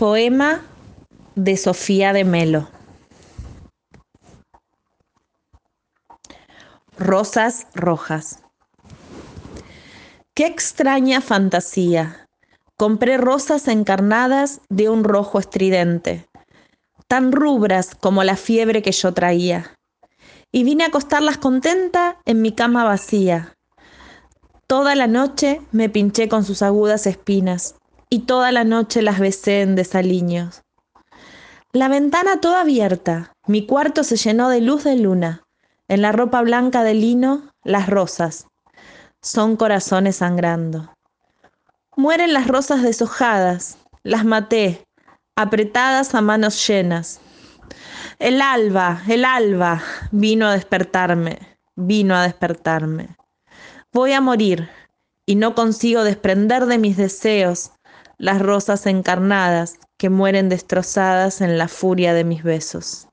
Poema de Sofía de Melo. Rosas rojas. Qué extraña fantasía. Compré rosas encarnadas de un rojo estridente, tan rubras como la fiebre que yo traía. Y vine a acostarlas contenta en mi cama vacía. Toda la noche me pinché con sus agudas espinas y toda la noche las besé en desaliños. La ventana toda abierta, mi cuarto se llenó de luz de luna. En la ropa blanca de lino, las rosas. Son corazones sangrando. Mueren las rosas deshojadas, las maté, apretadas a manos llenas. El alba, el alba, vino a despertarme, vino a despertarme. Voy a morir y no consigo desprender de mis deseos las rosas encarnadas que mueren destrozadas en la furia de mis besos.